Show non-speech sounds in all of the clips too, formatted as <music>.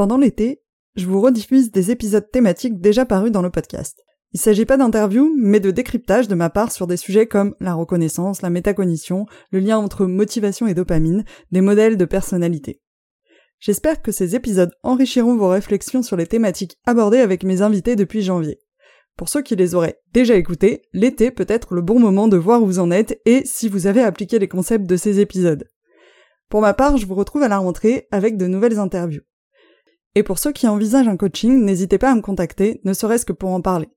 Pendant l'été, je vous rediffuse des épisodes thématiques déjà parus dans le podcast. Il s'agit pas d'interviews, mais de décryptage de ma part sur des sujets comme la reconnaissance, la métacognition, le lien entre motivation et dopamine, des modèles de personnalité. J'espère que ces épisodes enrichiront vos réflexions sur les thématiques abordées avec mes invités depuis janvier. Pour ceux qui les auraient déjà écoutés, l'été peut être le bon moment de voir où vous en êtes et si vous avez appliqué les concepts de ces épisodes. Pour ma part, je vous retrouve à la rentrée avec de nouvelles interviews. Et pour ceux qui envisagent un coaching, n'hésitez pas à me contacter, ne serait-ce que pour en parler.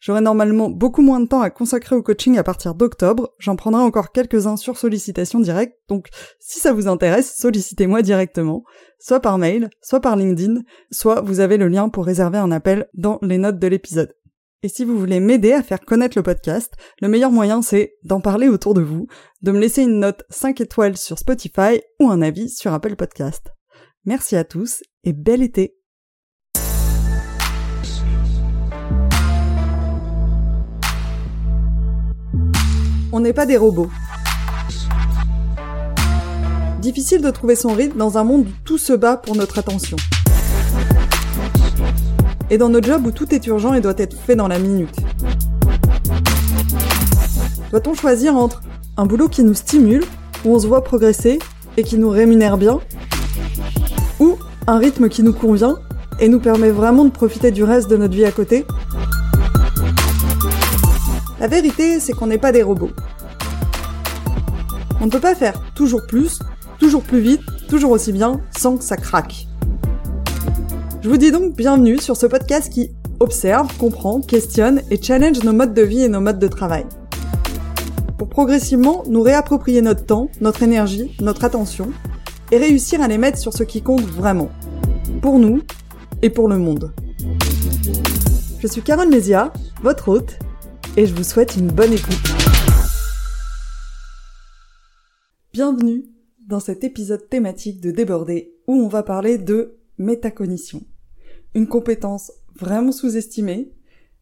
J'aurai normalement beaucoup moins de temps à consacrer au coaching à partir d'octobre, j'en prendrai encore quelques-uns sur sollicitation directe, donc si ça vous intéresse, sollicitez-moi directement, soit par mail, soit par LinkedIn, soit vous avez le lien pour réserver un appel dans les notes de l'épisode. Et si vous voulez m'aider à faire connaître le podcast, le meilleur moyen c'est d'en parler autour de vous, de me laisser une note 5 étoiles sur Spotify ou un avis sur Apple Podcast. Merci à tous et bel été On n'est pas des robots. Difficile de trouver son rythme dans un monde où tout se bat pour notre attention. Et dans notre job où tout est urgent et doit être fait dans la minute. Doit-on choisir entre un boulot qui nous stimule, où on se voit progresser et qui nous rémunère bien, un rythme qui nous convient et nous permet vraiment de profiter du reste de notre vie à côté La vérité, c'est qu'on n'est pas des robots. On ne peut pas faire toujours plus, toujours plus vite, toujours aussi bien, sans que ça craque. Je vous dis donc bienvenue sur ce podcast qui observe, comprend, questionne et challenge nos modes de vie et nos modes de travail. Pour progressivement nous réapproprier notre temps, notre énergie, notre attention, et réussir à les mettre sur ce qui compte vraiment. Pour nous et pour le monde. Je suis Carole Mézia, votre hôte, et je vous souhaite une bonne écoute. Bienvenue dans cet épisode thématique de Débordé où on va parler de métacognition une compétence vraiment sous-estimée,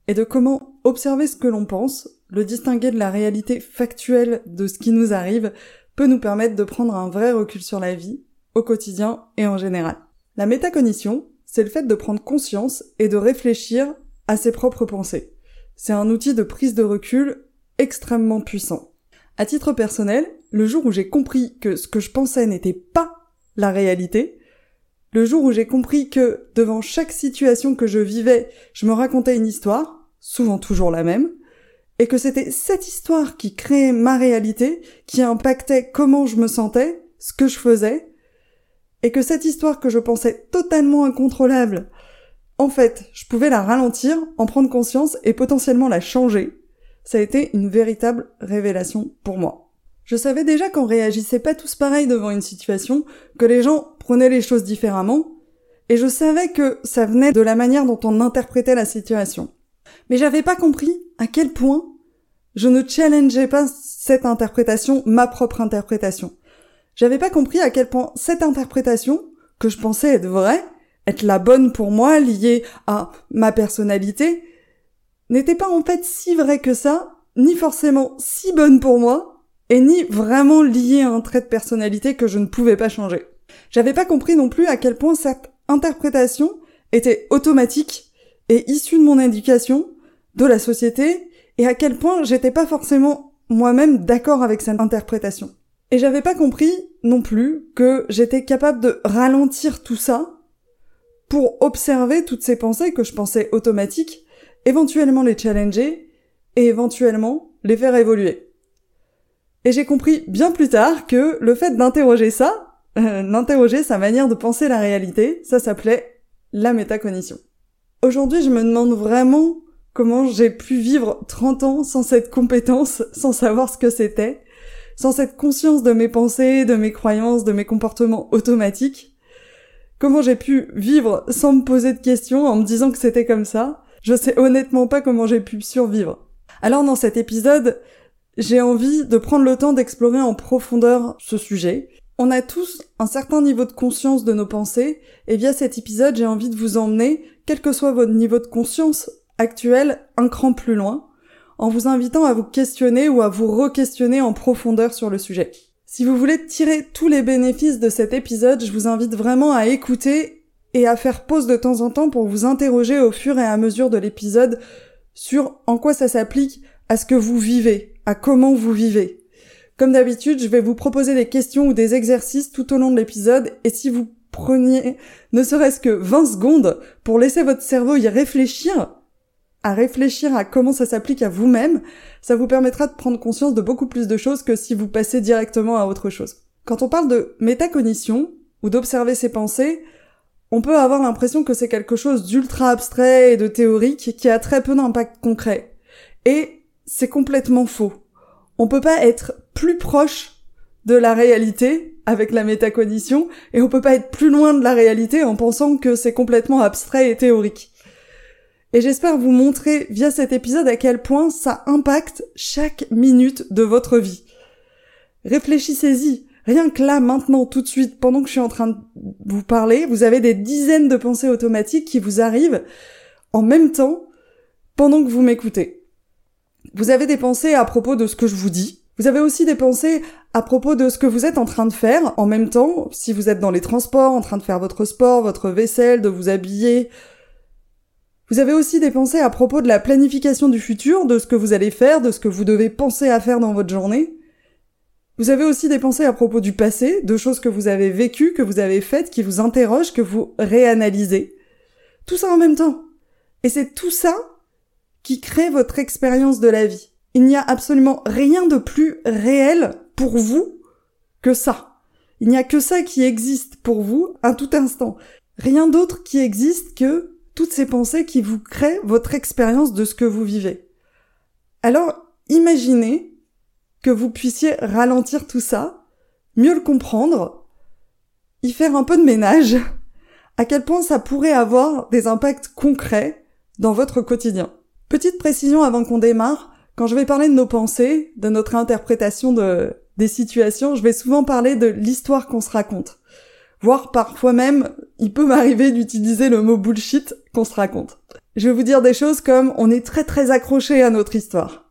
et de comment observer ce que l'on pense, le distinguer de la réalité factuelle de ce qui nous arrive, peut nous permettre de prendre un vrai recul sur la vie, au quotidien et en général. La métacognition, c'est le fait de prendre conscience et de réfléchir à ses propres pensées. C'est un outil de prise de recul extrêmement puissant. À titre personnel, le jour où j'ai compris que ce que je pensais n'était pas la réalité, le jour où j'ai compris que, devant chaque situation que je vivais, je me racontais une histoire, souvent toujours la même, et que c'était cette histoire qui créait ma réalité, qui impactait comment je me sentais, ce que je faisais, et que cette histoire que je pensais totalement incontrôlable, en fait, je pouvais la ralentir, en prendre conscience et potentiellement la changer. Ça a été une véritable révélation pour moi. Je savais déjà qu'on réagissait pas tous pareil devant une situation, que les gens prenaient les choses différemment, et je savais que ça venait de la manière dont on interprétait la situation. Mais j'avais pas compris à quel point je ne challengeais pas cette interprétation, ma propre interprétation. J'avais pas compris à quel point cette interprétation, que je pensais être vraie, être la bonne pour moi, liée à ma personnalité, n'était pas en fait si vraie que ça, ni forcément si bonne pour moi, et ni vraiment lié à un trait de personnalité que je ne pouvais pas changer. J'avais pas compris non plus à quel point cette interprétation était automatique et issue de mon éducation, de la société, et à quel point j'étais pas forcément moi-même d'accord avec cette interprétation. Et j'avais pas compris non plus que j'étais capable de ralentir tout ça pour observer toutes ces pensées que je pensais automatiques, éventuellement les challenger et éventuellement les faire évoluer. Et j'ai compris bien plus tard que le fait d'interroger ça, euh, d'interroger sa manière de penser la réalité, ça s'appelait la métacognition. Aujourd'hui, je me demande vraiment comment j'ai pu vivre 30 ans sans cette compétence, sans savoir ce que c'était, sans cette conscience de mes pensées, de mes croyances, de mes comportements automatiques. Comment j'ai pu vivre sans me poser de questions en me disant que c'était comme ça? Je sais honnêtement pas comment j'ai pu survivre. Alors dans cet épisode, j'ai envie de prendre le temps d'explorer en profondeur ce sujet. On a tous un certain niveau de conscience de nos pensées, et via cet épisode, j'ai envie de vous emmener, quel que soit votre niveau de conscience actuel, un cran plus loin, en vous invitant à vous questionner ou à vous re-questionner en profondeur sur le sujet. Si vous voulez tirer tous les bénéfices de cet épisode, je vous invite vraiment à écouter et à faire pause de temps en temps pour vous interroger au fur et à mesure de l'épisode sur en quoi ça s'applique à ce que vous vivez, à comment vous vivez. Comme d'habitude, je vais vous proposer des questions ou des exercices tout au long de l'épisode et si vous preniez ne serait-ce que 20 secondes pour laisser votre cerveau y réfléchir, à réfléchir à comment ça s'applique à vous-même, ça vous permettra de prendre conscience de beaucoup plus de choses que si vous passez directement à autre chose. Quand on parle de métacognition, ou d'observer ses pensées, on peut avoir l'impression que c'est quelque chose d'ultra abstrait et de théorique qui a très peu d'impact concret. Et c'est complètement faux. On peut pas être plus proche de la réalité avec la métacognition et on peut pas être plus loin de la réalité en pensant que c'est complètement abstrait et théorique. Et j'espère vous montrer via cet épisode à quel point ça impacte chaque minute de votre vie. Réfléchissez-y. Rien que là, maintenant, tout de suite, pendant que je suis en train de vous parler, vous avez des dizaines de pensées automatiques qui vous arrivent en même temps pendant que vous m'écoutez. Vous avez des pensées à propos de ce que je vous dis. Vous avez aussi des pensées à propos de ce que vous êtes en train de faire en même temps, si vous êtes dans les transports, en train de faire votre sport, votre vaisselle, de vous habiller. Vous avez aussi des pensées à propos de la planification du futur, de ce que vous allez faire, de ce que vous devez penser à faire dans votre journée. Vous avez aussi des pensées à propos du passé, de choses que vous avez vécues, que vous avez faites, qui vous interrogent, que vous réanalysez. Tout ça en même temps. Et c'est tout ça qui crée votre expérience de la vie. Il n'y a absolument rien de plus réel pour vous que ça. Il n'y a que ça qui existe pour vous à tout instant. Rien d'autre qui existe que toutes ces pensées qui vous créent votre expérience de ce que vous vivez. Alors, imaginez que vous puissiez ralentir tout ça, mieux le comprendre, y faire un peu de ménage, à quel point ça pourrait avoir des impacts concrets dans votre quotidien. Petite précision avant qu'on démarre, quand je vais parler de nos pensées, de notre interprétation de, des situations, je vais souvent parler de l'histoire qu'on se raconte. Voire parfois même, il peut m'arriver d'utiliser le mot bullshit qu'on se raconte. Je vais vous dire des choses comme on est très très accroché à notre histoire.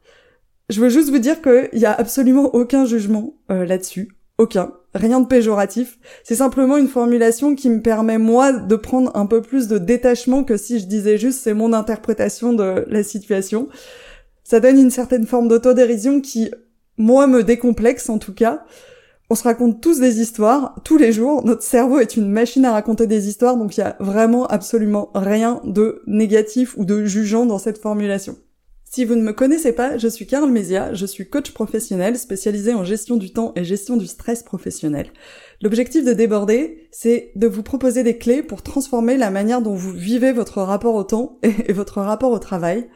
Je veux juste vous dire qu'il y a absolument aucun jugement euh, là-dessus. Aucun. Rien de péjoratif. C'est simplement une formulation qui me permet, moi, de prendre un peu plus de détachement que si je disais juste c'est mon interprétation de la situation. Ça donne une certaine forme d'autodérision qui, moi, me décomplexe en tout cas. On se raconte tous des histoires, tous les jours. Notre cerveau est une machine à raconter des histoires, donc il y a vraiment absolument rien de négatif ou de jugeant dans cette formulation. Si vous ne me connaissez pas, je suis Carl Mézia, je suis coach professionnel spécialisé en gestion du temps et gestion du stress professionnel. L'objectif de déborder, c'est de vous proposer des clés pour transformer la manière dont vous vivez votre rapport au temps <laughs> et votre rapport au travail.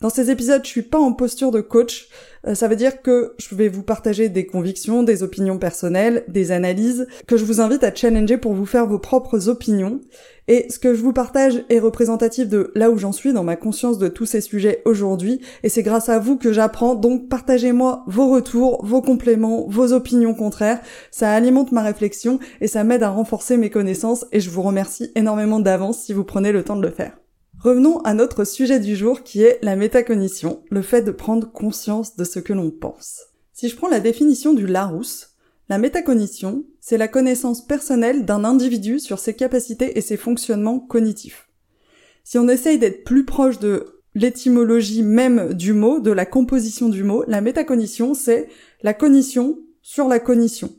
Dans ces épisodes, je suis pas en posture de coach, euh, ça veut dire que je vais vous partager des convictions, des opinions personnelles, des analyses, que je vous invite à challenger pour vous faire vos propres opinions. Et ce que je vous partage est représentatif de là où j'en suis dans ma conscience de tous ces sujets aujourd'hui, et c'est grâce à vous que j'apprends, donc partagez-moi vos retours, vos compléments, vos opinions contraires, ça alimente ma réflexion et ça m'aide à renforcer mes connaissances, et je vous remercie énormément d'avance si vous prenez le temps de le faire. Revenons à notre sujet du jour qui est la métacognition, le fait de prendre conscience de ce que l'on pense. Si je prends la définition du Larousse, la métacognition, c'est la connaissance personnelle d'un individu sur ses capacités et ses fonctionnements cognitifs. Si on essaye d'être plus proche de l'étymologie même du mot, de la composition du mot, la métacognition, c'est la cognition sur la cognition.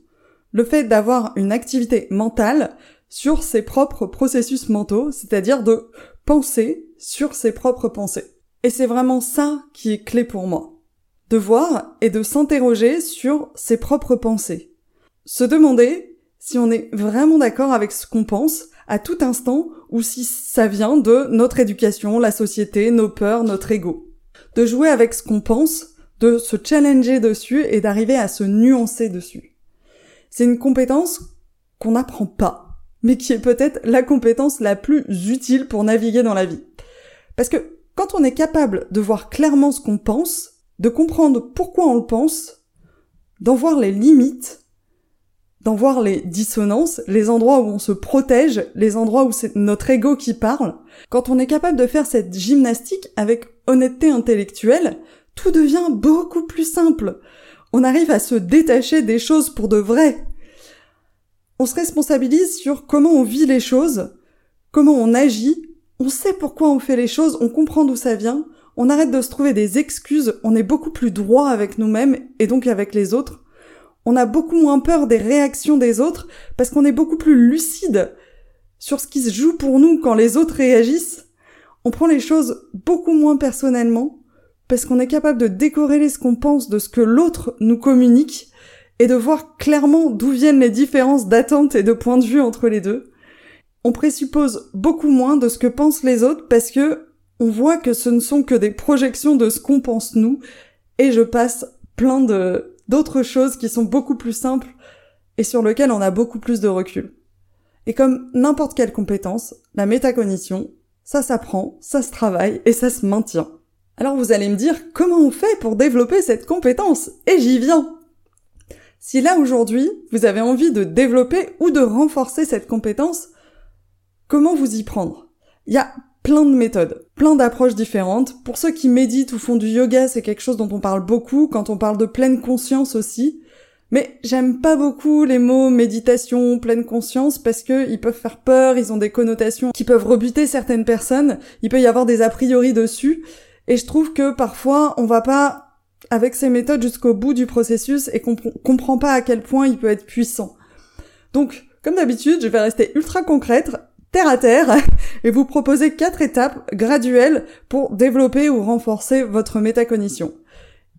Le fait d'avoir une activité mentale sur ses propres processus mentaux, c'est-à-dire de penser sur ses propres pensées. Et c'est vraiment ça qui est clé pour moi. De voir et de s'interroger sur ses propres pensées. Se demander si on est vraiment d'accord avec ce qu'on pense à tout instant ou si ça vient de notre éducation, la société, nos peurs, notre ego. De jouer avec ce qu'on pense, de se challenger dessus et d'arriver à se nuancer dessus. C'est une compétence qu'on n'apprend pas mais qui est peut-être la compétence la plus utile pour naviguer dans la vie. Parce que quand on est capable de voir clairement ce qu'on pense, de comprendre pourquoi on le pense, d'en voir les limites, d'en voir les dissonances, les endroits où on se protège, les endroits où c'est notre ego qui parle, quand on est capable de faire cette gymnastique avec honnêteté intellectuelle, tout devient beaucoup plus simple. On arrive à se détacher des choses pour de vrai, on se responsabilise sur comment on vit les choses comment on agit, on sait pourquoi on fait les choses, on comprend d'où ça vient, on arrête de se trouver des excuses, on est beaucoup plus droit avec nous-mêmes et donc avec les autres. On a beaucoup moins peur des réactions des autres parce qu'on est beaucoup plus lucide sur ce qui se joue pour nous quand les autres réagissent. On prend les choses beaucoup moins personnellement parce qu'on est capable de décorréler ce qu'on pense de ce que l'autre nous communique et de voir clairement d'où viennent les différences d'attente et de point de vue entre les deux. On présuppose beaucoup moins de ce que pensent les autres parce que on voit que ce ne sont que des projections de ce qu'on pense nous, et je passe plein de d'autres choses qui sont beaucoup plus simples et sur lesquelles on a beaucoup plus de recul. Et comme n'importe quelle compétence, la métacognition, ça s'apprend, ça se travaille et ça se maintient. Alors vous allez me dire comment on fait pour développer cette compétence? Et j'y viens Si là aujourd'hui vous avez envie de développer ou de renforcer cette compétence, comment vous y prendre? Il y a plein de méthodes, plein d'approches différentes. Pour ceux qui méditent ou font du yoga, c'est quelque chose dont on parle beaucoup quand on parle de pleine conscience aussi. Mais j'aime pas beaucoup les mots méditation, pleine conscience parce que ils peuvent faire peur, ils ont des connotations qui peuvent rebuter certaines personnes, il peut y avoir des a priori dessus et je trouve que parfois on va pas avec ces méthodes jusqu'au bout du processus et qu'on comprend pas à quel point il peut être puissant. Donc, comme d'habitude, je vais rester ultra concrète terre à terre <laughs> et vous proposer quatre étapes graduelles pour développer ou renforcer votre métacognition.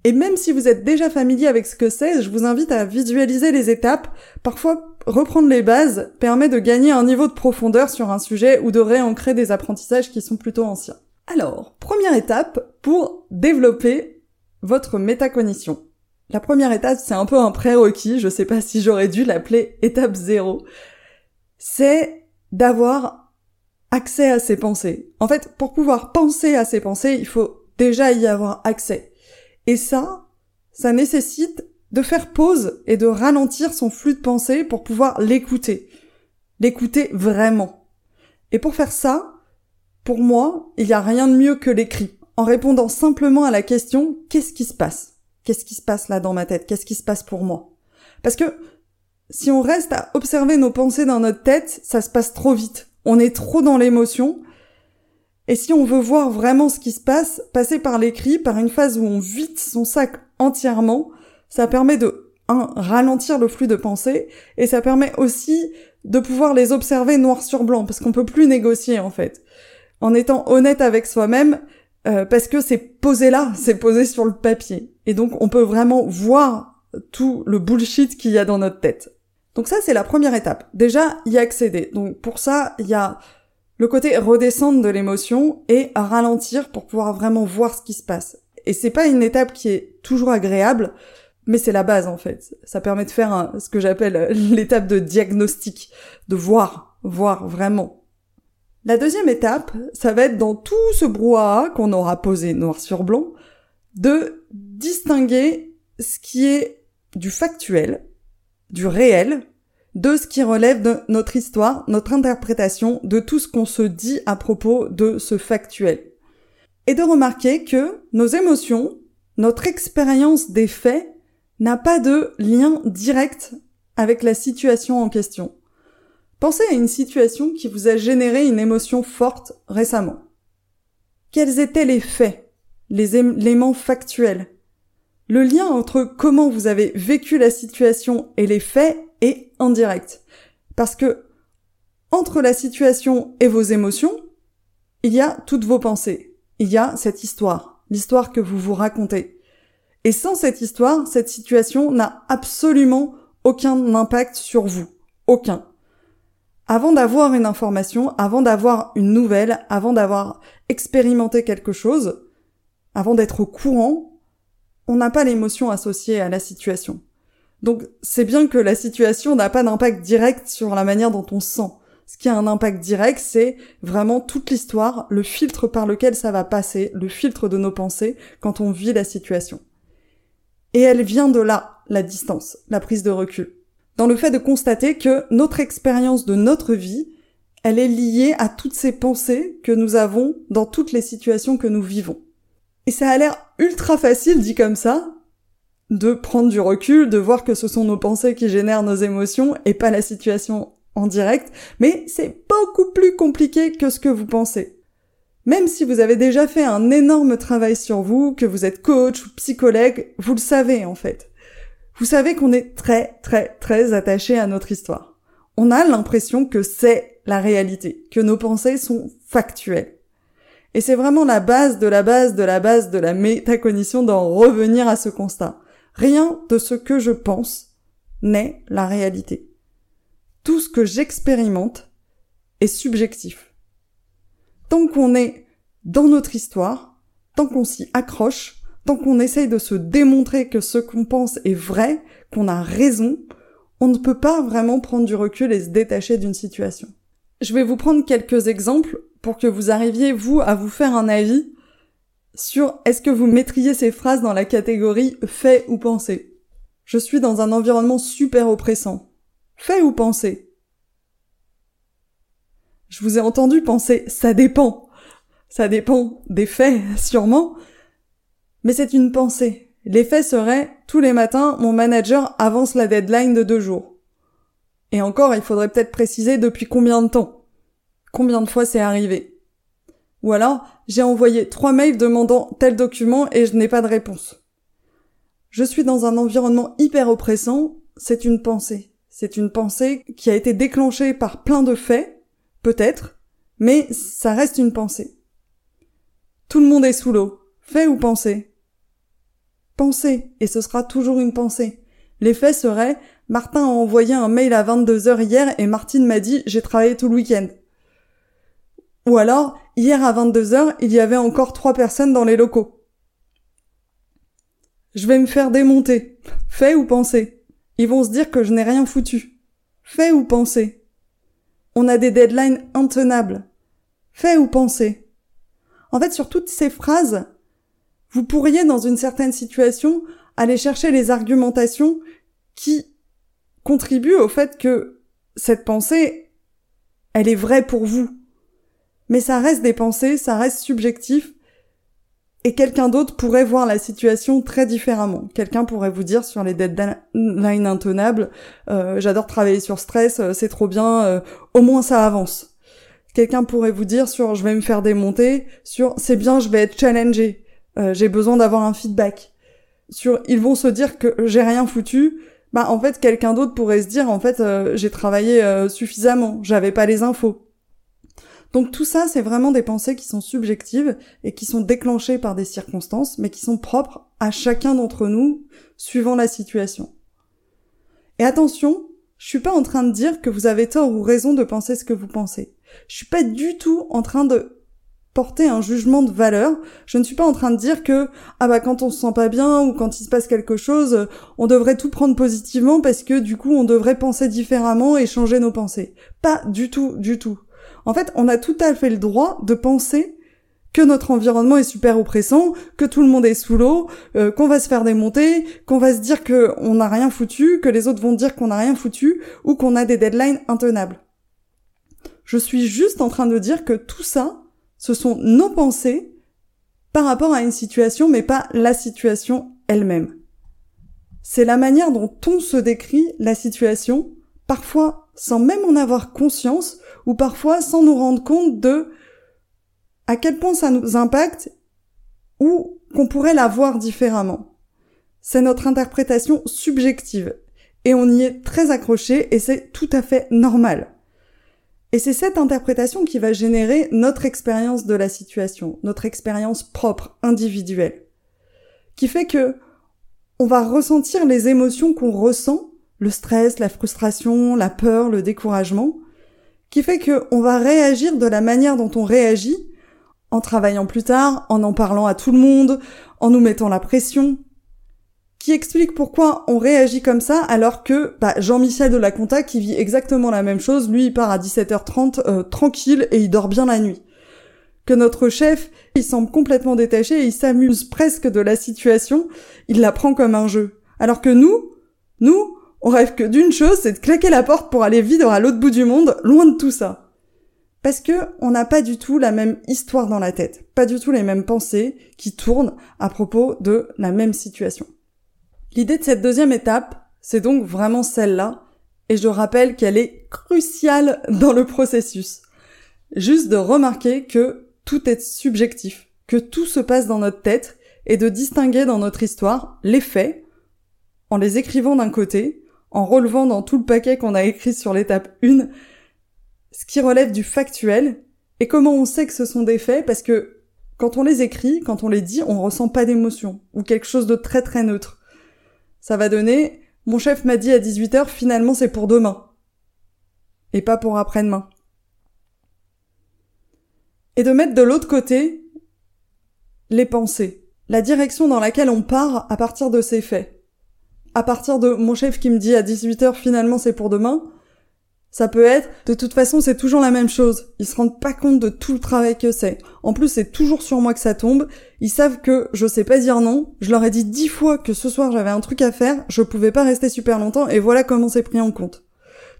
Et même si vous êtes déjà familier avec ce que c'est, je vous invite à visualiser les étapes. Parfois, reprendre les bases permet de gagner un niveau de profondeur sur un sujet ou de réancrer des apprentissages qui sont plutôt anciens. Alors, première étape pour développer votre métacognition. La première étape, c'est un peu un prérequis, je sais pas si j'aurais dû l'appeler étape zéro. C'est d'avoir accès à ses pensées. En fait, pour pouvoir penser à ses pensées, il faut déjà y avoir accès. Et ça, ça nécessite de faire pause et de ralentir son flux de pensée pour pouvoir l'écouter. L'écouter vraiment. Et pour faire ça, pour moi, il n'y a rien de mieux que l'écrit. En répondant simplement à la question, qu'est-ce qui se passe? Qu'est-ce qui se passe là dans ma tête? Qu'est-ce qui se passe pour moi? Parce que si on reste à observer nos pensées dans notre tête, ça se passe trop vite. On est trop dans l'émotion. Et si on veut voir vraiment ce qui se passe, passer par l'écrit, par une phase où on vide son sac entièrement, ça permet de, un, ralentir le flux de pensées, et ça permet aussi de pouvoir les observer noir sur blanc, parce qu'on peut plus négocier, en fait. En étant honnête avec soi-même, euh, parce que c'est posé là, c'est posé sur le papier. Et donc, on peut vraiment voir tout le bullshit qu'il y a dans notre tête. Donc ça, c'est la première étape. Déjà, y accéder. Donc pour ça, il y a le côté redescendre de l'émotion et ralentir pour pouvoir vraiment voir ce qui se passe. Et c'est pas une étape qui est toujours agréable, mais c'est la base en fait. Ça permet de faire ce que j'appelle <laughs> l'étape de diagnostic, de voir, voir vraiment. La deuxième étape, ça va être dans tout ce brouhaha qu'on aura posé noir sur blanc, de distinguer ce qui est du factuel du réel, de ce qui relève de notre histoire, notre interprétation, de tout ce qu'on se dit à propos de ce factuel. Et de remarquer que nos émotions, notre expérience des faits, n'a pas de lien direct avec la situation en question. Pensez à une situation qui vous a généré une émotion forte récemment. Quels étaient les faits, les éléments factuels le lien entre comment vous avez vécu la situation et les faits est indirect. Parce que entre la situation et vos émotions, il y a toutes vos pensées. Il y a cette histoire, l'histoire que vous vous racontez. Et sans cette histoire, cette situation n'a absolument aucun impact sur vous. Aucun. Avant d'avoir une information, avant d'avoir une nouvelle, avant d'avoir expérimenté quelque chose, avant d'être au courant, on n'a pas l'émotion associée à la situation. Donc c'est bien que la situation n'a pas d'impact direct sur la manière dont on sent. Ce qui a un impact direct, c'est vraiment toute l'histoire, le filtre par lequel ça va passer, le filtre de nos pensées quand on vit la situation. Et elle vient de là, la distance, la prise de recul. Dans le fait de constater que notre expérience de notre vie, elle est liée à toutes ces pensées que nous avons dans toutes les situations que nous vivons. Et ça a l'air ultra facile dit comme ça, de prendre du recul, de voir que ce sont nos pensées qui génèrent nos émotions et pas la situation en direct, mais c'est beaucoup plus compliqué que ce que vous pensez. Même si vous avez déjà fait un énorme travail sur vous, que vous êtes coach ou psychologue, vous le savez en fait. Vous savez qu'on est très très très attaché à notre histoire. On a l'impression que c'est la réalité, que nos pensées sont factuelles. Et c'est vraiment la base de la base de la base de la métacognition d'en revenir à ce constat. Rien de ce que je pense n'est la réalité. Tout ce que j'expérimente est subjectif. Tant qu'on est dans notre histoire, tant qu'on s'y accroche, tant qu'on essaye de se démontrer que ce qu'on pense est vrai, qu'on a raison, on ne peut pas vraiment prendre du recul et se détacher d'une situation. Je vais vous prendre quelques exemples pour que vous arriviez, vous, à vous faire un avis sur est-ce que vous mettriez ces phrases dans la catégorie fait ou pensé. Je suis dans un environnement super oppressant. Fait ou pensé Je vous ai entendu penser ça dépend. Ça dépend des faits, sûrement. Mais c'est une pensée. Les faits seraient tous les matins, mon manager avance la deadline de deux jours. Et encore, il faudrait peut-être préciser depuis combien de temps. Combien de fois c'est arrivé. Ou alors, j'ai envoyé trois mails demandant tel document et je n'ai pas de réponse. Je suis dans un environnement hyper oppressant, c'est une pensée. C'est une pensée qui a été déclenchée par plein de faits, peut-être, mais ça reste une pensée. Tout le monde est sous l'eau. Fait ou pensée Pensée, et ce sera toujours une pensée. Les faits seraient Martin a envoyé un mail à 22h hier et Martine m'a dit j'ai travaillé tout le week-end. Ou alors, hier à 22h, il y avait encore trois personnes dans les locaux. Je vais me faire démonter. Fait ou pensé Ils vont se dire que je n'ai rien foutu. Fait ou pensé On a des deadlines intenables. Fait ou pensé En fait, sur toutes ces phrases, vous pourriez, dans une certaine situation, aller chercher les argumentations qui contribue au fait que cette pensée, elle est vraie pour vous. Mais ça reste des pensées, ça reste subjectif, et quelqu'un d'autre pourrait voir la situation très différemment. Quelqu'un pourrait vous dire sur les deadlines intenables, euh, j'adore travailler sur stress, euh, c'est trop bien, euh, au moins ça avance. Quelqu'un pourrait vous dire sur je vais me faire démonter, sur c'est bien, je vais être challengé, j'ai besoin d'avoir un feedback. Sur ils vont se dire que j'ai rien foutu, bah en fait quelqu'un d'autre pourrait se dire en fait euh, j'ai travaillé euh, suffisamment, j'avais pas les infos. Donc tout ça c'est vraiment des pensées qui sont subjectives et qui sont déclenchées par des circonstances mais qui sont propres à chacun d'entre nous suivant la situation. Et attention, je suis pas en train de dire que vous avez tort ou raison de penser ce que vous pensez. Je suis pas du tout en train de porter un jugement de valeur. Je ne suis pas en train de dire que ah bah quand on se sent pas bien ou quand il se passe quelque chose, on devrait tout prendre positivement parce que du coup on devrait penser différemment et changer nos pensées. Pas du tout, du tout. En fait, on a tout à fait le droit de penser que notre environnement est super oppressant, que tout le monde est sous l'eau, euh, qu'on va se faire démonter, qu'on va se dire qu'on n'a rien foutu, que les autres vont dire qu'on n'a rien foutu, ou qu'on a des deadlines intenables. Je suis juste en train de dire que tout ça, ce sont nos pensées par rapport à une situation, mais pas la situation elle-même. C'est la manière dont on se décrit la situation, parfois sans même en avoir conscience, ou parfois sans nous rendre compte de à quel point ça nous impacte, ou qu'on pourrait la voir différemment. C'est notre interprétation subjective, et on y est très accroché, et c'est tout à fait normal. Et c'est cette interprétation qui va générer notre expérience de la situation, notre expérience propre, individuelle, qui fait que on va ressentir les émotions qu'on ressent, le stress, la frustration, la peur, le découragement, qui fait que on va réagir de la manière dont on réagit, en travaillant plus tard, en en parlant à tout le monde, en nous mettant la pression, qui explique pourquoi on réagit comme ça alors que bah, Jean-Michel de la Conta qui vit exactement la même chose, lui il part à 17h30 euh, tranquille et il dort bien la nuit. Que notre chef, il semble complètement détaché et il s'amuse presque de la situation, il la prend comme un jeu. Alors que nous, nous, on rêve que d'une chose, c'est de claquer la porte pour aller vivre à l'autre bout du monde, loin de tout ça. Parce que on n'a pas du tout la même histoire dans la tête, pas du tout les mêmes pensées qui tournent à propos de la même situation. L'idée de cette deuxième étape, c'est donc vraiment celle-là, et je rappelle qu'elle est cruciale dans le processus. Juste de remarquer que tout est subjectif, que tout se passe dans notre tête et de distinguer dans notre histoire les faits en les écrivant d'un côté, en relevant dans tout le paquet qu'on a écrit sur l'étape 1 ce qui relève du factuel et comment on sait que ce sont des faits parce que quand on les écrit, quand on les dit, on ressent pas d'émotion ou quelque chose de très très neutre. Ça va donner mon chef m'a dit à 18h finalement c'est pour demain et pas pour après-demain. Et de mettre de l'autre côté les pensées, la direction dans laquelle on part à partir de ces faits. À partir de mon chef qui me dit à 18h finalement c'est pour demain, ça peut être, de toute façon, c'est toujours la même chose. Ils se rendent pas compte de tout le travail que c'est. En plus, c'est toujours sur moi que ça tombe. Ils savent que je sais pas dire non. Je leur ai dit dix fois que ce soir j'avais un truc à faire. Je pouvais pas rester super longtemps et voilà comment c'est pris en compte.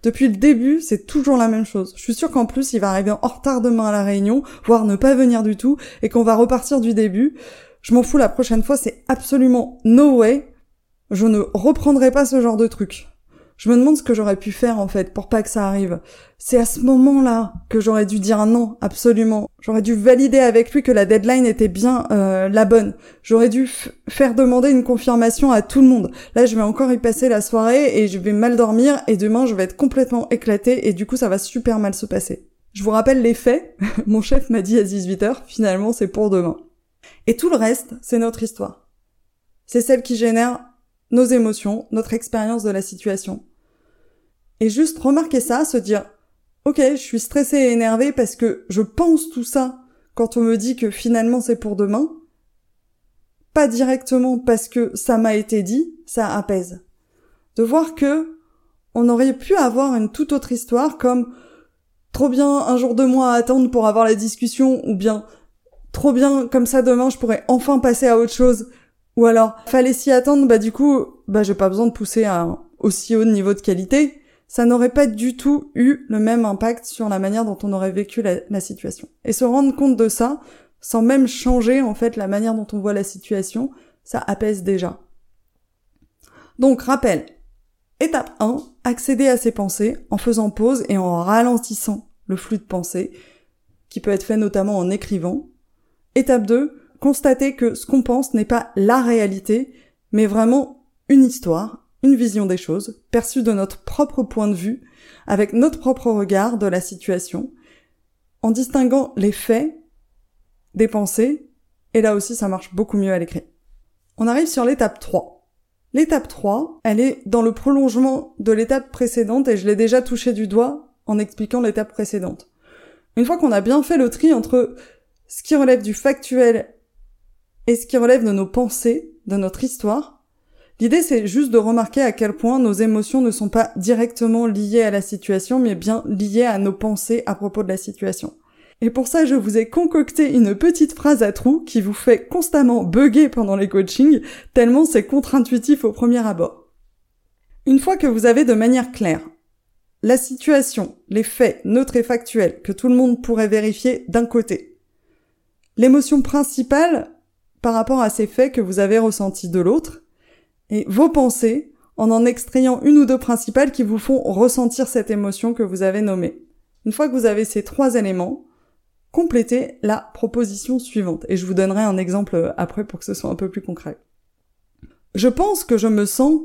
Depuis le début, c'est toujours la même chose. Je suis sûre qu'en plus, il va arriver en retard demain à la réunion, voire ne pas venir du tout, et qu'on va repartir du début. Je m'en fous la prochaine fois, c'est absolument no way. Je ne reprendrai pas ce genre de truc je me demande ce que j'aurais pu faire en fait pour pas que ça arrive. C'est à ce moment-là que j'aurais dû dire non, absolument. J'aurais dû valider avec lui que la deadline était bien euh, la bonne. J'aurais dû faire demander une confirmation à tout le monde. Là, je vais encore y passer la soirée et je vais mal dormir et demain, je vais être complètement éclatée et du coup, ça va super mal se passer. Je vous rappelle les faits. <laughs> Mon chef m'a dit à 18h, finalement, c'est pour demain. Et tout le reste, c'est notre histoire. C'est celle qui génère nos émotions, notre expérience de la situation. Et juste remarquer ça, se dire, ok, je suis stressée et énervée parce que je pense tout ça quand on me dit que finalement c'est pour demain. Pas directement parce que ça m'a été dit, ça apaise. De voir que on aurait pu avoir une toute autre histoire comme trop bien un jour de mois à attendre pour avoir la discussion ou bien trop bien comme ça demain je pourrais enfin passer à autre chose ou alors fallait s'y attendre bah du coup bah j'ai pas besoin de pousser à un aussi haut niveau de qualité ça n'aurait pas du tout eu le même impact sur la manière dont on aurait vécu la, situation. Et se rendre compte de ça, sans même changer en fait la manière dont on voit la situation, ça apaise déjà. Donc rappel, étape 1, accéder à ses pensées en faisant pause et en ralentissant le flux de pensée, qui peut être fait notamment en écrivant. Étape 2, constater que ce qu'on pense n'est pas la réalité, mais vraiment une histoire, une vision des choses, perçue de notre propre point de vue, avec notre propre regard de la situation, en distinguant les faits des pensées, et là aussi ça marche beaucoup mieux à l'écrit. On arrive sur l'étape 3. L'étape 3, elle est dans le prolongement de l'étape précédente et je l'ai déjà touché du doigt en expliquant l'étape précédente. Une fois qu'on a bien fait le tri entre ce qui relève du factuel et ce qui relève de nos pensées, de notre histoire, L'idée, c'est juste de remarquer à quel point nos émotions ne sont pas directement liées à la situation, mais bien liées à nos pensées à propos de la situation. Et pour ça, je vous ai concocté une petite phrase à trous qui vous fait constamment bugger pendant les coachings, tellement c'est contre-intuitif au premier abord. Une fois que vous avez de manière claire la situation, les faits neutres et factuels que tout le monde pourrait vérifier d'un côté, l'émotion principale par rapport à ces faits que vous avez ressentis de l'autre, et vos pensées en en extrayant une ou deux principales qui vous font ressentir cette émotion que vous avez nommée. Une fois que vous avez ces trois éléments, complétez la proposition suivante. Et je vous donnerai un exemple après pour que ce soit un peu plus concret. Je pense que je me sens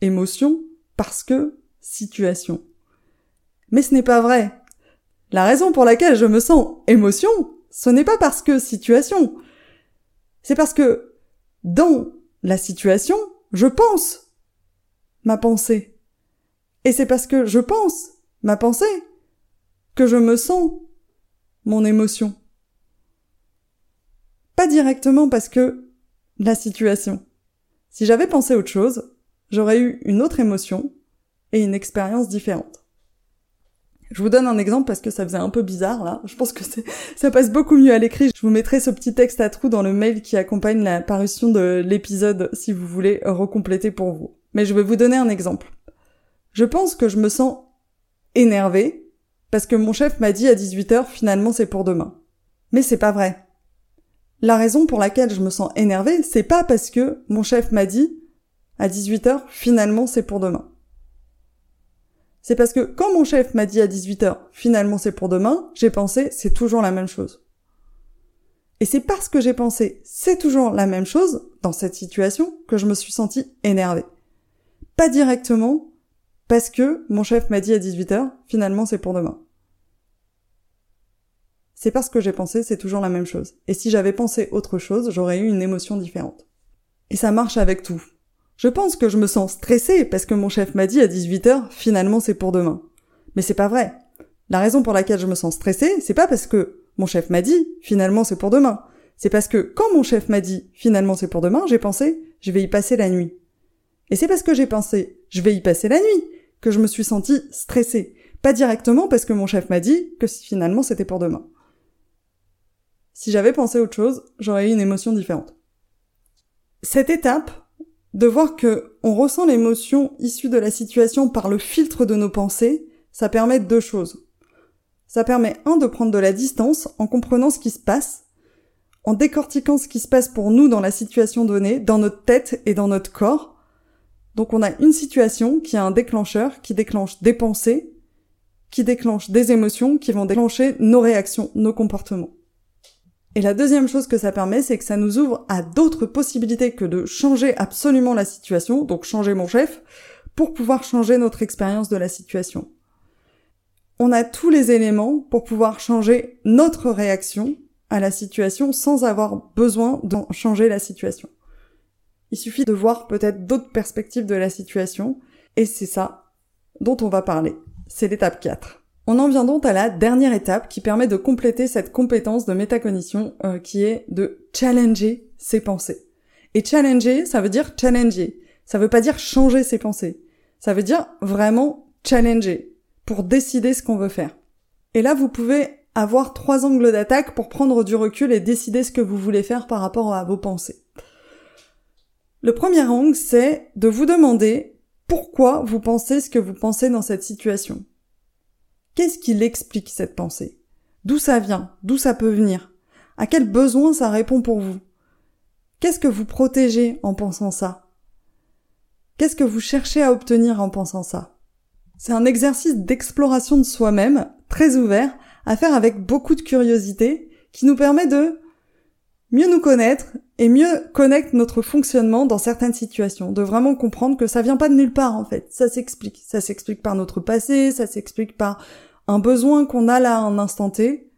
émotion parce que situation. Mais ce n'est pas vrai. La raison pour laquelle je me sens émotion, ce n'est pas parce que situation. C'est parce que dans la situation, je pense ma pensée. Et c'est parce que je pense ma pensée que je me sens mon émotion. Pas directement parce que la situation. Si j'avais pensé autre chose, j'aurais eu une autre émotion et une expérience différente. Je vous donne un exemple parce que ça faisait un peu bizarre là. Je pense que ça passe beaucoup mieux à l'écrit. Je vous mettrai ce petit texte à trous dans le mail qui accompagne la parution de l'épisode si vous voulez recompléter pour vous. Mais je vais vous donner un exemple. Je pense que je me sens énervée parce que mon chef m'a dit à 18h finalement c'est pour demain. Mais c'est pas vrai. La raison pour laquelle je me sens énervée, c'est pas parce que mon chef m'a dit à 18h finalement c'est pour demain. C'est parce que quand mon chef m'a dit à 18h, finalement c'est pour demain, j'ai pensé, c'est toujours la même chose. Et c'est parce que j'ai pensé, c'est toujours la même chose, dans cette situation, que je me suis sentie énervée. Pas directement, parce que mon chef m'a dit à 18h, finalement c'est pour demain. C'est parce que j'ai pensé, c'est toujours la même chose. Et si j'avais pensé autre chose, j'aurais eu une émotion différente. Et ça marche avec tout. Je pense que je me sens stressée parce que mon chef m'a dit à 18h, finalement c'est pour demain. Mais c'est pas vrai. La raison pour laquelle je me sens stressée, c'est pas parce que mon chef m'a dit, finalement c'est pour demain. C'est parce que quand mon chef m'a dit, finalement c'est pour demain, j'ai pensé, je vais y passer la nuit. Et c'est parce que j'ai pensé, je vais y passer la nuit, que je me suis sentie stressée. Pas directement parce que mon chef m'a dit que finalement c'était pour demain. Si j'avais pensé autre chose, j'aurais eu une émotion différente. Cette étape, de voir que on ressent l'émotion issue de la situation par le filtre de nos pensées, ça permet deux choses. Ça permet un de prendre de la distance en comprenant ce qui se passe, en décortiquant ce qui se passe pour nous dans la situation donnée, dans notre tête et dans notre corps. Donc on a une situation qui a un déclencheur qui déclenche des pensées, qui déclenche des émotions qui vont déclencher nos réactions, nos comportements. Et la deuxième chose que ça permet, c'est que ça nous ouvre à d'autres possibilités que de changer absolument la situation, donc changer mon chef, pour pouvoir changer notre expérience de la situation. On a tous les éléments pour pouvoir changer notre réaction à la situation sans avoir besoin de changer la situation. Il suffit de voir peut-être d'autres perspectives de la situation, et c'est ça dont on va parler. C'est l'étape 4. On en vient donc à la dernière étape qui permet de compléter cette compétence de métacognition euh, qui est de challenger ses pensées. Et challenger, ça veut dire challenger. Ça veut pas dire changer ses pensées. Ça veut dire vraiment challenger pour décider ce qu'on veut faire. Et là, vous pouvez avoir trois angles d'attaque pour prendre du recul et décider ce que vous voulez faire par rapport à vos pensées. Le premier angle, c'est de vous demander pourquoi vous pensez ce que vous pensez dans cette situation. Qu'est-ce qui l'explique cette pensée? D'où ça vient? D'où ça peut venir? À quel besoin ça répond pour vous? Qu'est-ce que vous protégez en pensant ça? Qu'est-ce que vous cherchez à obtenir en pensant ça? C'est un exercice d'exploration de soi-même, très ouvert, à faire avec beaucoup de curiosité, qui nous permet de mieux nous connaître et mieux connaître notre fonctionnement dans certaines situations, de vraiment comprendre que ça vient pas de nulle part en fait, ça s'explique. Ça s'explique par notre passé, ça s'explique par un besoin qu'on a là à un instant T,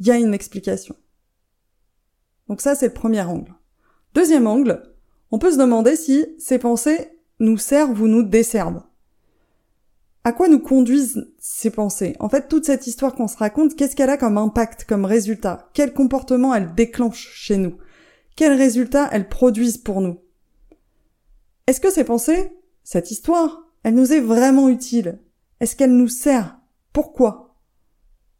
il y a une explication. Donc ça c'est le premier angle. Deuxième angle, on peut se demander si ces pensées nous servent ou nous desservent. À quoi nous conduisent ces pensées? En fait, toute cette histoire qu'on se raconte, qu'est-ce qu'elle a comme impact, comme résultat? Quel comportement elle déclenche chez nous? Quels résultats elles produisent pour nous? Est-ce que ces pensées, cette histoire, elle nous est vraiment utile? Est-ce qu'elle nous sert? Pourquoi?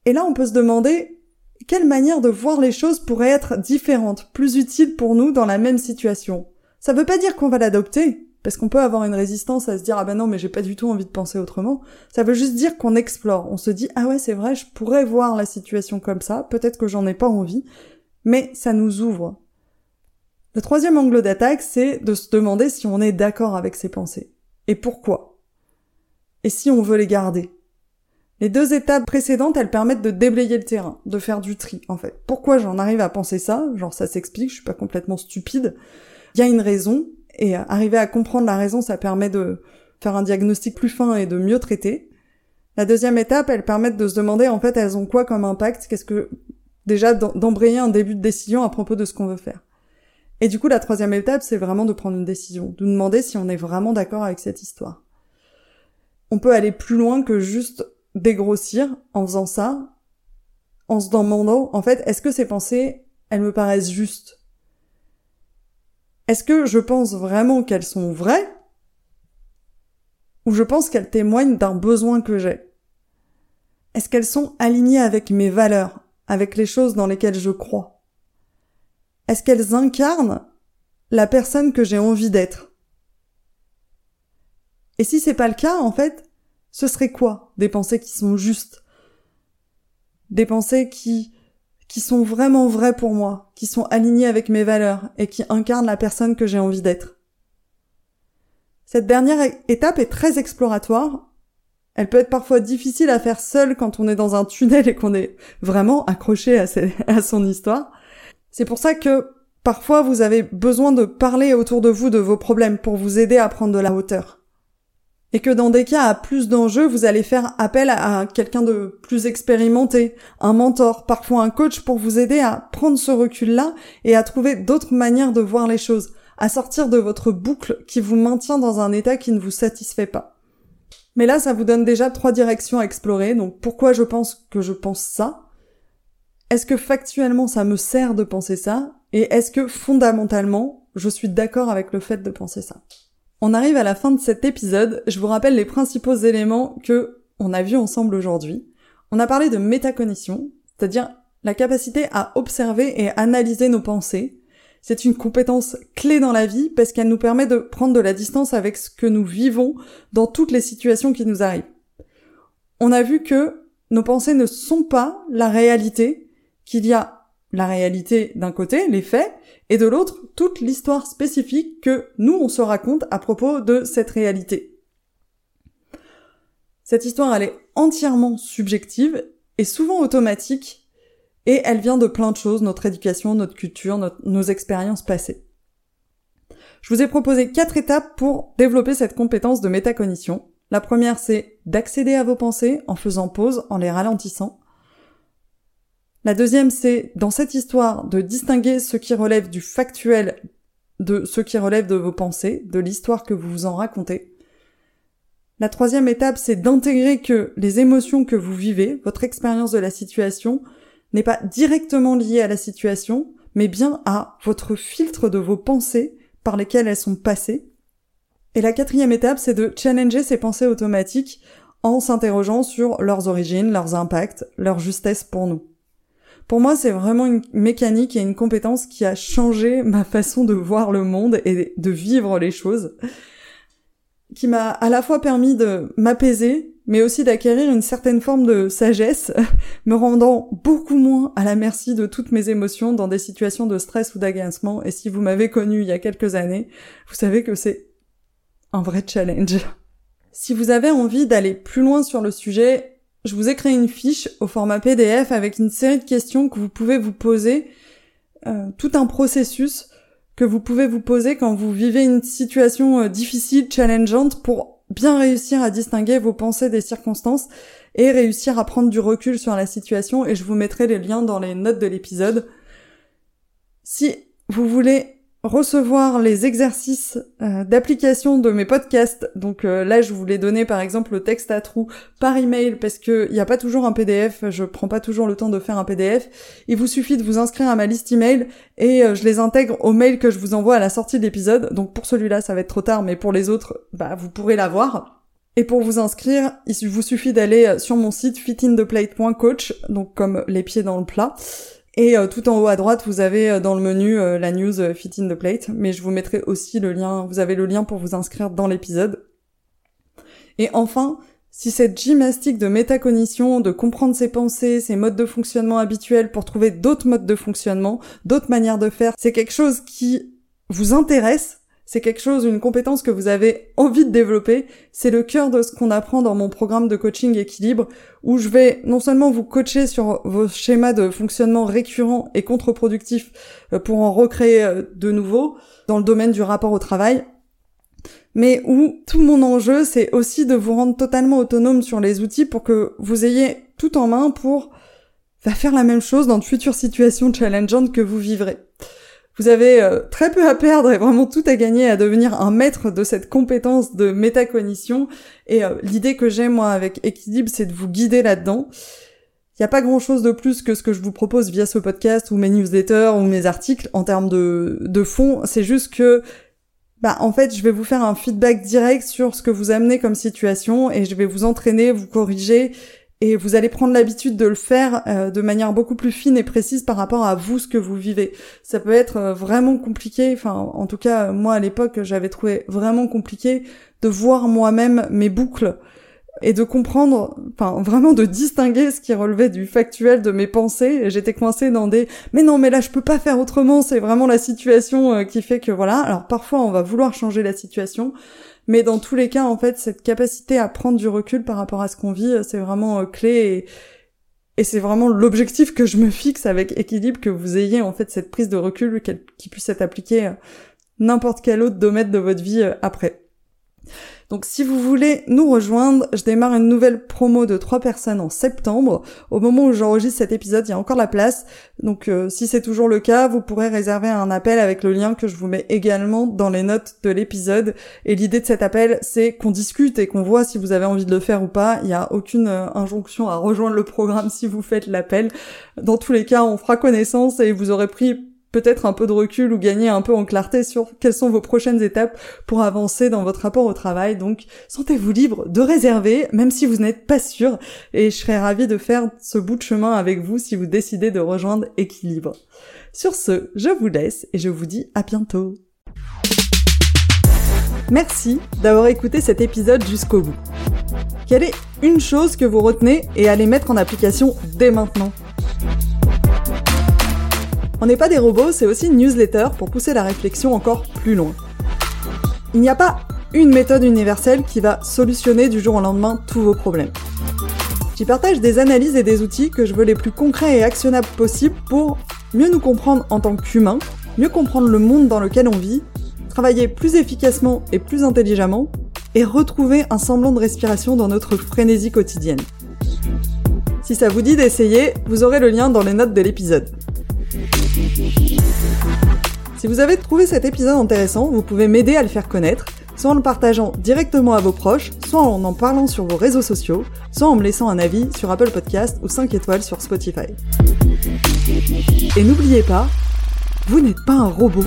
Et là, on peut se demander quelle manière de voir les choses pourrait être différente, plus utile pour nous dans la même situation? Ça veut pas dire qu'on va l'adopter, parce qu'on peut avoir une résistance à se dire ah ben non mais j'ai pas du tout envie de penser autrement. Ça veut juste dire qu'on explore. On se dit ah ouais c'est vrai je pourrais voir la situation comme ça. Peut-être que j'en ai pas envie, mais ça nous ouvre. Le troisième angle d'attaque c'est de se demander si on est d'accord avec ses pensées et pourquoi? Et si on veut les garder? Les deux étapes précédentes, elles permettent de déblayer le terrain, de faire du tri, en fait. Pourquoi j'en arrive à penser ça? Genre, ça s'explique, je suis pas complètement stupide. Il y a une raison, et arriver à comprendre la raison, ça permet de faire un diagnostic plus fin et de mieux traiter. La deuxième étape, elle permet de se demander en fait elles ont quoi comme impact, qu'est-ce que déjà d'embrayer un début de décision à propos de ce qu'on veut faire. Et du coup, la troisième étape, c'est vraiment de prendre une décision, de demander si on est vraiment d'accord avec cette histoire. On peut aller plus loin que juste dégrossir en faisant ça, en se demandant, en fait, est-ce que ces pensées, elles me paraissent justes? Est-ce que je pense vraiment qu'elles sont vraies ou je pense qu'elles témoignent d'un besoin que j'ai? Est-ce qu'elles sont alignées avec mes valeurs, avec les choses dans lesquelles je crois? Est-ce qu'elles incarnent la personne que j'ai envie d'être? Et si c'est pas le cas, en fait, ce serait quoi? Des pensées qui sont justes. Des pensées qui qui sont vraiment vrais pour moi, qui sont alignés avec mes valeurs et qui incarnent la personne que j'ai envie d'être. Cette dernière étape est très exploratoire Elle peut être parfois difficile à faire seule quand on est dans un tunnel et qu'on est vraiment accroché à, son histoire. C'est pour ça que parfois vous avez besoin de parler autour de vous de vos problèmes pour vous aider à prendre de la hauteur. Et que dans des cas à plus d'enjeux, vous allez faire appel à quelqu'un de plus expérimenté, un mentor, parfois un coach pour vous aider à prendre ce recul-là et à trouver d'autres manières de voir les choses, à sortir de votre boucle qui vous maintient dans un état qui ne vous satisfait pas. Mais là, ça vous donne déjà trois directions à explorer, donc pourquoi je pense que je pense ça? Est-ce que factuellement ça me sert de penser ça? Et est-ce que fondamentalement, je suis d'accord avec le fait de penser ça? On arrive à la fin de cet épisode, je vous rappelle les principaux éléments que on a vus ensemble aujourd'hui. On a parlé de métacognition, c'est-à-dire la capacité à observer et analyser nos pensées. C'est une compétence clé dans la vie parce qu'elle nous permet de prendre de la distance avec ce que nous vivons dans toutes les situations qui nous arrivent. On a vu que nos pensées ne sont pas la réalité, qu'il y a la réalité d'un côté, les faits, et de l'autre, toute l'histoire spécifique que nous, on se raconte à propos de cette réalité. Cette histoire, elle est entièrement subjective et souvent automatique, et elle vient de plein de choses, notre éducation, notre culture, nos expériences passées. Je vous ai proposé quatre étapes pour développer cette compétence de métacognition. La première, c'est d'accéder à vos pensées en faisant pause, en les ralentissant. La deuxième, c'est dans cette histoire de distinguer ce qui relève du factuel de ce qui relève de vos pensées, de l'histoire que vous vous en racontez. La troisième étape, c'est d'intégrer que les émotions que vous vivez, votre expérience de la situation, n'est pas directement liée à la situation, mais bien à votre filtre de vos pensées par lesquelles elles sont passées. Et la quatrième étape, c'est de challenger ces pensées automatiques en s'interrogeant sur leurs origines, leurs impacts, leur justesse pour nous. Pour moi, c'est vraiment une mécanique et une compétence qui a changé ma façon de voir le monde et de vivre les choses, qui m'a à la fois permis de m'apaiser, mais aussi d'acquérir une certaine forme de sagesse, <laughs> me rendant beaucoup moins à la merci de toutes mes émotions dans des situations de stress ou d'agacement. Et si vous m'avez connu il y a quelques années, vous savez que c'est un vrai challenge. Si vous avez envie d'aller plus loin sur le sujet, je vous ai créé une fiche au format PDF avec une série de questions que vous pouvez vous poser, euh, tout un processus que vous pouvez vous poser quand vous vivez une situation euh, difficile, challengeante, pour bien réussir à distinguer vos pensées des circonstances et réussir à prendre du recul sur la situation. Et je vous mettrai les liens dans les notes de l'épisode. Si vous voulez recevoir les exercices euh, d'application de mes podcasts. Donc euh, là, je voulais donner par exemple le texte à trous par email parce que il n'y a pas toujours un PDF. Je prends pas toujours le temps de faire un PDF. Il vous suffit de vous inscrire à ma liste email et euh, je les intègre au mail que je vous envoie à la sortie de l'épisode. Donc pour celui-là, ça va être trop tard, mais pour les autres, bah vous pourrez l'avoir. Et pour vous inscrire, il vous suffit d'aller sur mon site fitintheplate.coach, donc comme les pieds dans le plat. Et euh, tout en haut à droite, vous avez euh, dans le menu euh, la news Fit in the Plate, mais je vous mettrai aussi le lien, vous avez le lien pour vous inscrire dans l'épisode. Et enfin, si cette gymnastique de métacognition, de comprendre ses pensées, ses modes de fonctionnement habituels pour trouver d'autres modes de fonctionnement, d'autres manières de faire, c'est quelque chose qui vous intéresse, c'est quelque chose, une compétence que vous avez envie de développer. C'est le cœur de ce qu'on apprend dans mon programme de coaching équilibre, où je vais non seulement vous coacher sur vos schémas de fonctionnement récurrents et contre-productifs euh, pour en recréer euh, de nouveaux dans le domaine du rapport au travail, mais où tout mon enjeu, c'est aussi de vous rendre totalement autonome sur les outils pour que vous ayez tout en main pour faire la même chose dans de futures situations challengeantes que vous vivrez. Vous avez euh, très peu à perdre et vraiment tout à gagner à devenir un maître de cette compétence de métacognition. Et euh, l'idée que j'ai moi avec Equilibre, c'est de vous guider là-dedans. Il n'y a pas grand-chose de plus que ce que je vous propose via ce podcast ou mes newsletters ou mes articles en termes de, de fond. C'est juste que bah en fait je vais vous faire un feedback direct sur ce que vous amenez comme situation et je vais vous entraîner, vous corriger et vous allez prendre l'habitude de le faire euh, de manière beaucoup plus fine et précise par rapport à vous ce que vous vivez. Ça peut être euh, vraiment compliqué, enfin en tout cas moi à l'époque j'avais trouvé vraiment compliqué de voir moi-même mes boucles et de comprendre, enfin vraiment de distinguer ce qui relevait du factuel de mes pensées. J'étais coincée dans des mais non mais là je peux pas faire autrement, c'est vraiment la situation euh, qui fait que voilà. Alors parfois on va vouloir changer la situation, mais dans tous les cas, en fait, cette capacité à prendre du recul par rapport à ce qu'on vit, c'est vraiment euh, clé et, et c'est vraiment l'objectif que je me fixe avec équilibre, que vous ayez en fait cette prise de recul qui puisse être appliquée n'importe quel autre domaine de votre vie euh, après. Donc si vous voulez nous rejoindre, je démarre une nouvelle promo de trois personnes en septembre. Au moment où j'enregistre cet épisode, il y a encore la place. Donc euh, si c'est toujours le cas, vous pourrez réserver un appel avec le lien que je vous mets également dans les notes de l'épisode. Et l'idée de cet appel, c'est qu'on discute et qu'on voit si vous avez envie de le faire ou pas. Il n'y a aucune euh, injonction à rejoindre le programme si vous faites l'appel. Dans tous les cas, on fera connaissance et vous aurez pris peut-être un peu de recul ou gagner un peu en clarté sur quelles sont vos prochaines étapes pour avancer dans votre rapport au travail. Donc, sentez-vous libre de réserver, même si vous n'êtes pas sûr, et je serais ravie de faire ce bout de chemin avec vous si vous décidez de rejoindre Équilibre. Sur ce, je vous laisse et je vous dis à bientôt. Merci d'avoir écouté cet épisode jusqu'au bout. Quelle est une chose que vous retenez et allez mettre en application dès maintenant? On n'est pas des robots, c'est aussi une newsletter pour pousser la réflexion encore plus loin. Il n'y a pas une méthode universelle qui va solutionner du jour au lendemain tous vos problèmes. J'y partage des analyses et des outils que je veux les plus concrets et actionnables possibles pour mieux nous comprendre en tant qu'humains, mieux comprendre le monde dans lequel on vit, travailler plus efficacement et plus intelligemment, et retrouver un semblant de respiration dans notre frénésie quotidienne. Si ça vous dit d'essayer, vous aurez le lien dans les notes de l'épisode. Si vous avez trouvé cet épisode intéressant, vous pouvez m'aider à le faire connaître, soit en le partageant directement à vos proches, soit en en parlant sur vos réseaux sociaux, soit en me laissant un avis sur Apple Podcast ou 5 étoiles sur Spotify. Et n'oubliez pas, vous n'êtes pas un robot.